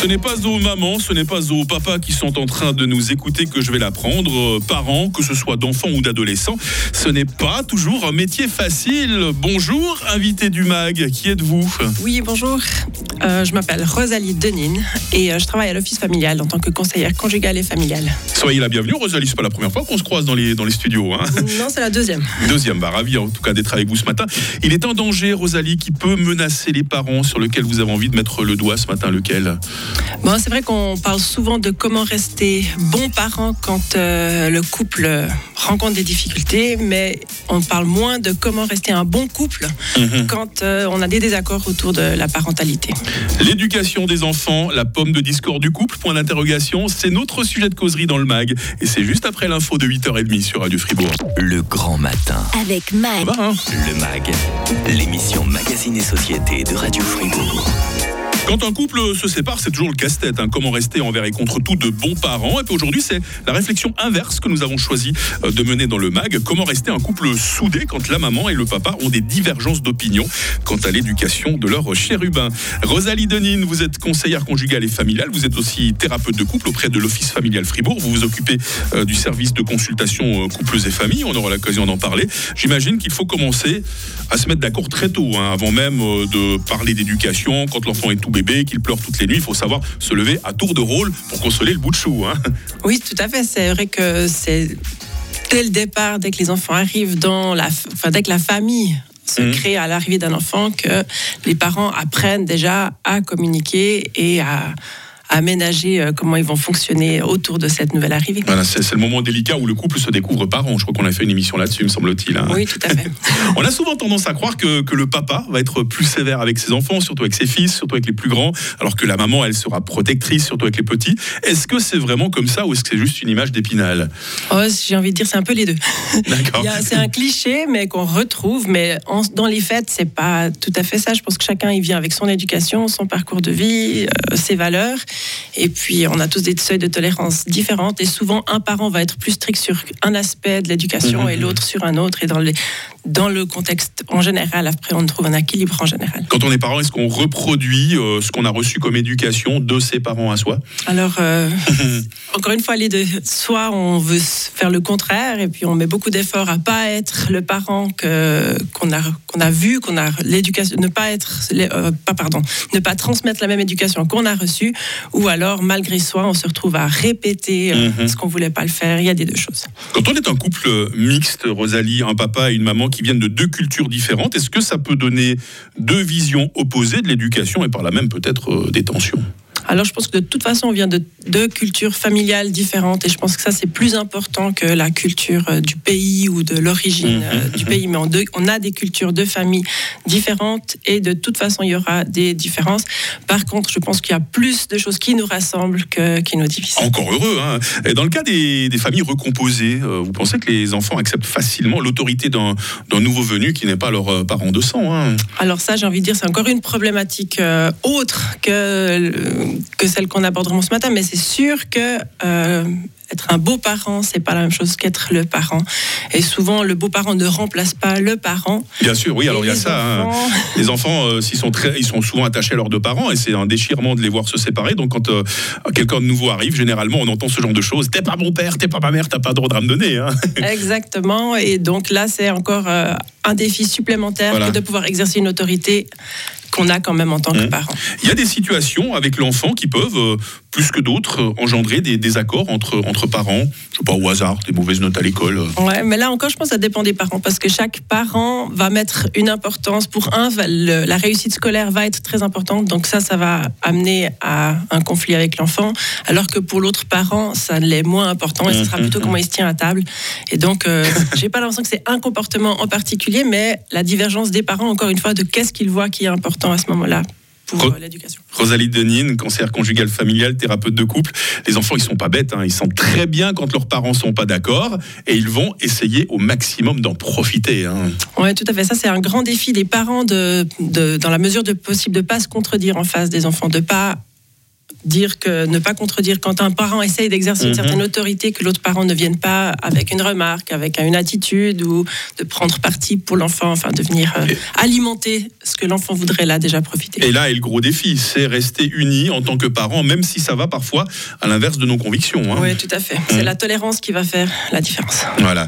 Ce n'est pas aux mamans, ce n'est pas aux papas qui sont en train de nous écouter que je vais l'apprendre. Euh, parents, que ce soit d'enfants ou d'adolescents, ce n'est pas toujours un métier facile. Bonjour, invité du MAG, qui êtes-vous? Oui, bonjour. Euh, je m'appelle Rosalie Denine et euh, je travaille à l'office familial en tant que conseillère conjugale et familiale. Soyez la bienvenue, Rosalie. C'est pas la première fois qu'on se croise dans les, dans les studios. Hein non, c'est la deuxième. Deuxième, bah, ravi en tout cas d'être avec vous ce matin. Il est un danger, Rosalie, qui peut menacer les parents sur lequel vous avez envie de mettre le doigt ce matin. Lequel? Bon, c'est vrai qu'on parle souvent de comment rester bon parent quand euh, le couple rencontre des difficultés, mais on parle moins de comment rester un bon couple mhm. quand on a des désaccords autour de la parentalité. L'éducation des enfants, la pomme de discours du couple, point d'interrogation, c'est notre sujet de causerie dans le MAG. Et c'est juste après l'info de 8h30 sur Radio Fribourg. Le grand matin. Avec MAG. Hein? le MAG, l'émission Magazine et Société de Radio Fribourg. Quand un couple se sépare, c'est toujours le casse-tête. Hein. Comment rester envers et contre tout de bons parents Et puis aujourd'hui, c'est la réflexion inverse que nous avons choisi euh, de mener dans le MAG. Comment rester un couple soudé quand la maman et le papa ont des divergences d'opinion quant à l'éducation de leur chérubin Rosalie Denine, vous êtes conseillère conjugale et familiale. Vous êtes aussi thérapeute de couple auprès de l'Office familial Fribourg. Vous vous occupez euh, du service de consultation euh, couples et familles. On aura l'occasion d'en parler. J'imagine qu'il faut commencer à se mettre d'accord très tôt, hein, avant même de parler d'éducation, quand l'enfant est tout bébé, qu'il pleure toutes les nuits, il faut savoir se lever à tour de rôle pour consoler le bout de chou. Hein. Oui, tout à fait. C'est vrai que c'est dès le départ, dès que les enfants arrivent dans la, enfin, dès que la famille se mmh. crée à l'arrivée d'un enfant, que les parents apprennent déjà à communiquer et à aménager euh, comment ils vont fonctionner autour de cette nouvelle arrivée. Voilà, c'est le moment délicat où le couple se découvre par an. Je crois qu'on a fait une émission là-dessus, me semble-t-il. Hein. Oui, tout à fait. On a souvent tendance à croire que, que, le papa va être plus sévère avec ses enfants, surtout avec ses fils, surtout avec les plus grands, alors que la maman, elle sera protectrice, surtout avec les petits. Est-ce que c'est vraiment comme ça ou est-ce que c'est juste une image d'épinal? Oh, J'ai envie de dire, c'est un peu les deux. D'accord. c'est un cliché, mais qu'on retrouve, mais dans les faits, c'est pas tout à fait ça. Je pense que chacun, il vient avec son éducation, son parcours de vie, euh, ses valeurs. Et puis, on a tous des seuils de tolérance différentes. Et souvent, un parent va être plus strict sur un aspect de l'éducation mhm. et l'autre sur un autre. Et dans, les, dans le contexte en général, après, on trouve un équilibre en général. Quand on est parent, est-ce qu'on reproduit euh, ce qu'on a reçu comme éducation de ses parents à soi? Alors, euh, encore une fois, les deux. Soit on veut faire le contraire et puis on met beaucoup d'efforts à pas être le parent que qu'on a qu'on a vu, qu'on a l'éducation, ne pas être, euh, pas pardon, ne pas transmettre la même éducation qu'on a reçue, ou alors malgré soi, on se retrouve à répéter mhm. ce qu'on voulait pas le faire. Il y a des deux choses. Quand on est un couple mixte, Rosalie, un papa et une maman qui qui viennent de deux cultures différentes. Est-ce que ça peut donner deux visions opposées de l'éducation et par là même peut-être euh, des tensions? Alors je pense que de toute façon, on vient de deux cultures familiales différentes et je pense que ça, c'est plus important que la culture euh, du pays ou de l'origine euh, mhm. du pays. Mais on, on, a des cultures de famille différentes et de toute façon, il y aura des différences. Par contre, je pense qu'il y a plus de choses qui nous rassemblent que qui nous divisent. Encore heureux. Hein et dans le cas des, familles recomposées, euh, vous pensez que les enfants acceptent facilement l'autorité d'un nouveau venu qui n'est pas leur parent de sang hein? Alors ça, j'ai envie de dire, c'est encore une problématique autre que que celle qu'on abordera ce matin, mais c'est sûr que euh, être un beau parent, c'est pas la même chose qu'être le parent. Et souvent, le beau parent ne remplace pas le parent. Bien sûr, oui. alors il y a ça. Hein. Les enfants, euh, s'ils sont très, ils sont souvent attachés à leurs deux parents, et c'est un déchirement de les voir se séparer. Donc quand euh, quelqu'un de nouveau arrive, généralement, on entend ce genre de choses. T'es pas mon père, t'es pas ma mère, t'as pas droit à me donner. Hein. Exactement. Et donc là, c'est encore un défi supplémentaire que de pouvoir exercer une autorité qu'on a quand même en tant que mmh. parent. Il y a des situations avec l'enfant qui peuvent, euh, plus que d'autres, euh, engendrer des désaccords entre, entre parents. Je sais pas, au hasard, des mauvaises notes à l'école. Ouais, mais là encore, je pense que ça dépend des parents parce que chaque parent va mettre une importance. Pour un, la réussite scolaire va être très importante. Donc ça, ça va amener à un conflit avec l'enfant. Alors que pour l'autre parent, ça l'est moins important et ce sera mmh, plutôt mmh, comment il se tient à table. Et donc, euh, j'ai pas l'impression que c'est un comportement en particulier, mais la divergence des parents, encore une fois, de qu'est-ce qu'ils voient qui est important à ce moment-là pour euh, l'éducation. Rosalie Denine, conseillère conjugale familiale, thérapeute de couple. Les enfants, ils sont pas bêtes. Hein. Ils sentent très bien quand leurs parents sont pas d'accord et ils vont essayer au maximum d'en profiter. Hein. Oui, tout à fait. Ça, c'est un grand défi des parents, de, dans la mesure de possible, de pas se contredire en face des enfants, de pas dire que ne pas contredire quand un parent essaye d'exercer une Mhm. certaine autorité, que l'autre parent ne vienne pas avec une remarque, avec une attitude ou de prendre parti pour l'enfant, enfin de venir euh, alimenter ce que l'enfant voudrait là déjà profiter. Et là est le gros défi, c'est rester unis en tant que parents, même si ça va parfois à l'inverse de nos convictions. hein. Oui, tout à fait. C'est la tolérance qui va faire la différence. Voilà.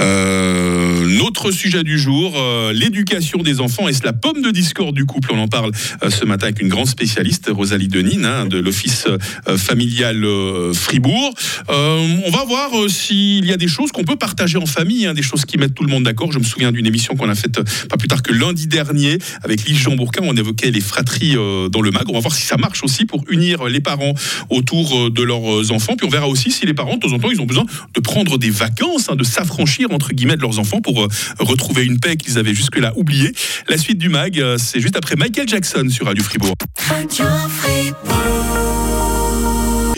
Euh, notre sujet du jour, euh, l'éducation des enfants. Est-ce la pomme de discorde du couple? On en parle ce matin avec une grande spécialiste, Rosalie Denine, hein, de l'Office euh, familial euh, Fribourg. Euh, on va voir euh, s'il y a des choses qu'on peut partager en famille, hein, des choses qui mettent tout le monde d'accord. Je me souviens d'une émission qu'on a faite euh, pas plus tard que lundi dernier avec Lise Jean Bourquin. On évoquait les fratries euh, dans le mag. On va voir si ça marche aussi pour unir les parents autour euh, de leurs enfants. Puis on verra aussi si les parents, de temps en temps, ils ont besoin de prendre des vacances, hein, de s'affranchir entre guillemets de leurs enfants pour euh, retrouver une paix qu'ils avaient jusque-là oubliée. La suite du mag, euh, c'est juste après Michael Jackson sur Radio Fribourg. Fribourg.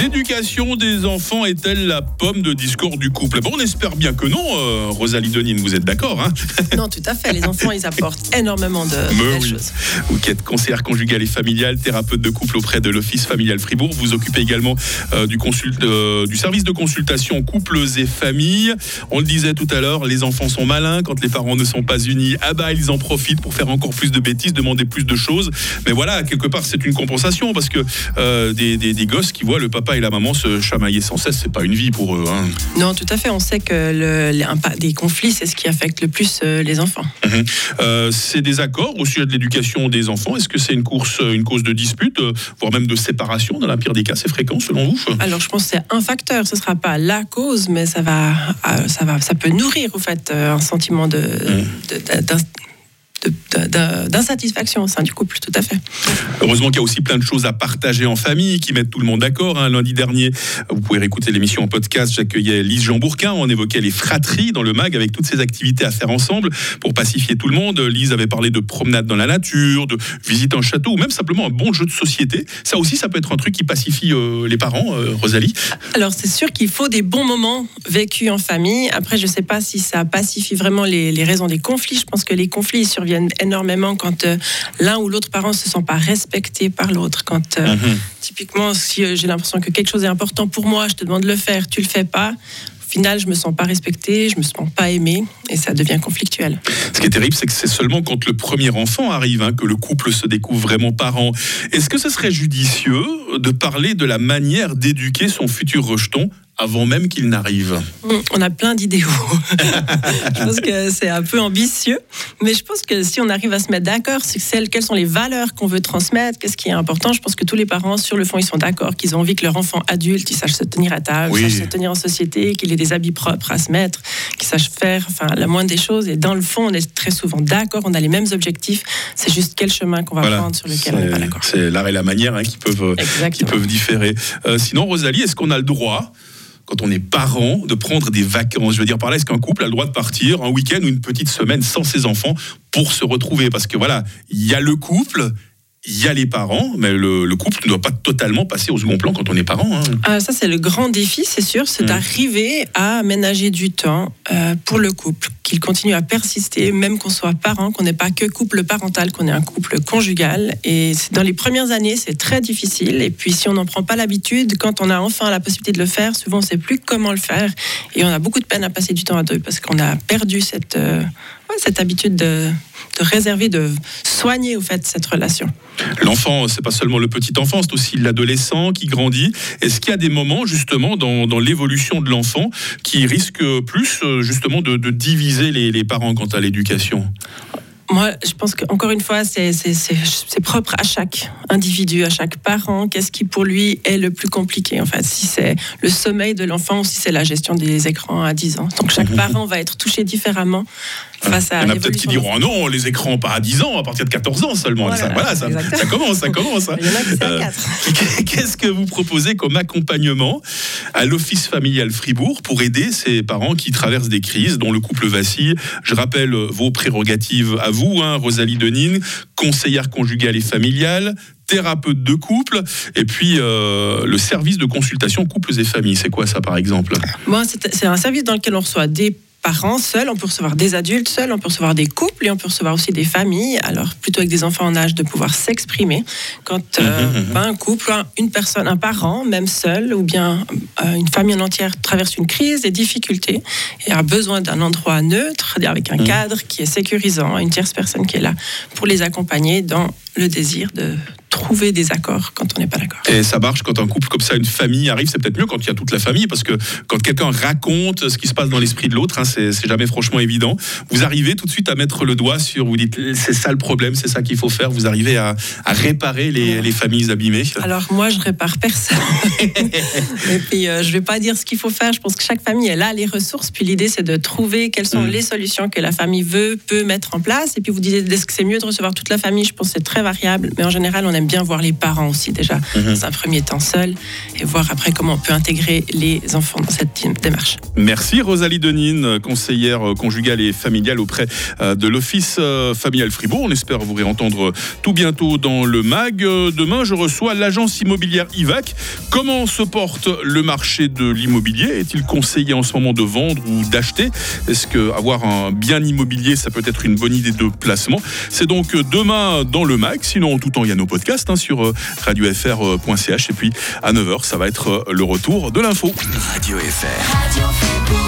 L'éducation des enfants est-elle la pomme de discours du couple? Bon, on espère bien que non. euh, Rosalie Denine, vous êtes d'accord hein? Non, tout à fait. Les enfants, ils apportent énormément de, oui. choses. Vous qui êtes conseillère conjugale et familiale, thérapeute de couple auprès de l'Office familial Fribourg, vous occupez également euh, du, consulte- euh, du service de consultation couples et familles. On le disait tout à l'heure, les enfants sont malins quand les parents ne sont pas unis. Ah bah ils en profitent pour faire encore plus de bêtises, demander plus de choses. Mais voilà, quelque part c'est une compensation parce que des, des- des gosses qui voient le papa et la maman se chamailler sans cesse, c'est pas une vie pour eux. hein. Non, tout à fait. On sait que le, les- conflits, c'est ce qui affecte le plus euh, les enfants. Euh, c'est des accords au sujet de l'éducation des enfants. Est-ce que c'est une course, une cause de dispute, euh, voire même de séparation Dans la pire des cas, c'est fréquent selon vous? Alors, je pense que c'est un facteur. Ce sera pas la cause, mais ça va, euh, ça va, ça peut nourrir au fait euh, un sentiment de, de- de- d'insatisfaction au sein du couple, tout à fait. Heureusement qu'il y a aussi plein de choses à partager en famille qui mettent tout le monde d'accord. hein. Lundi dernier, vous pouvez réécouter l'émission en podcast. J'accueillais Lise Jean Bourquin. On évoquait les fratries dans le MAG avec toutes ces activités à faire ensemble pour pacifier tout le monde. Lise avait parlé de promenade dans la nature, de visite en château ou même simplement un bon jeu de société. Ça aussi, ça peut être un truc qui pacifie euh, les parents, euh, Rosalie. Alors, c'est sûr qu'il faut des bons moments vécus en famille. Après, je ne sais pas si ça pacifie vraiment les, les raisons des conflits. Je pense que les conflits surviennent énormément quand euh, l'un ou l'autre parent ne se sent pas respecté par l'autre. Quand, euh, typiquement, si euh, j'ai l'impression que quelque chose est important pour moi, je te demande de le faire, tu le fais pas. Au final, je me sens pas respectée, je me sens pas aimée, et ça devient conflictuel. Ce qui est terrible, c'est que c'est seulement quand le premier enfant arrive hein, que le couple se découvre vraiment parent. Est-ce que ce serait judicieux de parler de la manière d'éduquer son futur rejeton avant même qu'il n'arrive Hum, On a plein d'idéaux. je pense que c'est un peu ambitieux, mais je pense que si on arrive à se mettre d'accord sur quelles sont les valeurs qu'on veut transmettre, qu'est-ce qui est important, je pense que tous les parents, sur le fond, ils sont d'accord, qu'ils ont envie que leur enfant adulte, il sache se tenir à table, Oui. sache se tenir en société, qu'il ait des habits propres à se mettre, qu'il sache faire enfin, la moindre des choses. Et dans le fond, on est très souvent d'accord, on a les mêmes objectifs, c'est juste quel chemin qu'on va Voilà. prendre sur lequel on n'est pas C'est- d'accord. C'est l'art et la manière hein, qui, peuvent, qui Exactement. peuvent différer. Euh, sinon, Rosalie, est-ce qu'on a le droit quand on est parent, de prendre des vacances. Je veux dire par là, est-ce qu'un couple a le droit de partir un week-end ou une petite semaine sans ses enfants pour se retrouver? Parce que voilà, il y a le couple, il y a les parents, mais le, le couple ne doit pas totalement passer au second plan quand on est parent. hein. Ah, ça, c'est le grand défi, c'est sûr, c'est Mm. d'arriver à aménager du temps euh, pour le couple, qu'il continue à persister, même qu'on soit parent, qu'on n'est pas que couple parental, qu'on est un couple conjugal. Et dans les premières années, c'est très difficile. Et puis, si on n'en prend pas l'habitude, quand on a enfin la possibilité de le faire, souvent, on ne sait plus comment le faire. Et on a beaucoup de peine à passer du temps à deux parce qu'on a perdu cette, euh, cette habitude de, de réserver, de soigner, au fait, cette relation? L'enfant, c'est pas seulement le petit enfant, c'est aussi l'adolescent qui grandit. Est-ce qu'il y a des moments, justement, dans, dans l'évolution de l'enfant qui risquent plus, euh, justement, de, de diviser les, les parents quant à l'éducation? Moi, je pense qu'encore une fois, c'est propre à chaque individu, à chaque parent. Qu'est-ce qui, pour lui, est le plus compliqué, en fait? Si c'est le sommeil de l'enfant ou si c'est la gestion des écrans à 10 ans. Donc, chaque parent va être touché différemment face à Il y en a peut-être qui diront Ah non, les écrans pas à 10 ans, à partir de 14 ans seulement. Voilà, ça, voilà, ça, ça commence, ça commence. hein. Euh, 4. Qu'est-ce que vous proposez comme accompagnement à l'Office familial Fribourg pour aider ces parents qui traversent des crises dont le couple vacille? Je rappelle euh, vos prérogatives à vous, hein, Rosalie Denine, conseillère conjugale et familiale, thérapeute de couple, et puis euh, le service de consultation couples et familles. C'est quoi ça par exemple? Moi, c'est un service dans lequel on reçoit des parents seuls, on peut recevoir des adultes seuls, on peut recevoir des couples et on peut recevoir aussi des familles. Alors plutôt avec des enfants en âge de pouvoir s'exprimer. Quand euh, Mhm, mhm. ben, un couple, un- une personne, un parent, même seul, ou bien euh, une famille en entière traverse une crise, des difficultés et a besoin d'un endroit neutre, avec un cadre qui est sécurisant, une tierce personne qui est là pour les accompagner dans le désir de trouver des accords quand on n'est pas d'accord. Et ça marche quand un couple comme ça, une famille arrive, c'est peut-être mieux quand il y a toute la famille, parce que quand quelqu'un raconte ce qui se passe dans l'esprit de l'autre, hein, c'est jamais franchement évident. Vous arrivez tout de suite à mettre le doigt sur, vous dites, c'est ça le problème, c'est ça qu'il faut faire, vous arrivez à, à réparer les, les familles abîmées. Alors moi, je répare personne. et puis, euh, je vais pas dire ce qu'il faut faire. Je pense que chaque famille, elle a les ressources. Puis l'idée, c'est de trouver quelles sont Mm. les solutions que la famille veut, peut mettre en place. Et puis vous disiez, est-ce que c'est mieux de recevoir toute la famille? Je pense que c'est très variable. Mais en général, on aime bien voir les parents aussi déjà, Mhm. dans un premier temps seul, et voir après comment on peut intégrer les enfants dans cette démarche. Merci Rosalie Denine, conseillère euh, conjugale et familiale auprès euh, de l'Office euh, familial Fribourg. On espère vous réentendre tout bientôt dans le MAG. Euh, Demain, je reçois l'agence immobilière IVAC. Comment se porte le marché de l'immobilier? Est-il conseillé en ce moment de vendre ou d'acheter? Est-ce que avoir un bien immobilier, ça peut être une bonne idée de placement? C'est donc euh, demain dans le MAG. Sinon, en tout temps, il y a nos podcasts hein, sur euh, radiofr.ch. Et puis à 9h, ça va être euh, le retour de l'info. Radio FR. Radio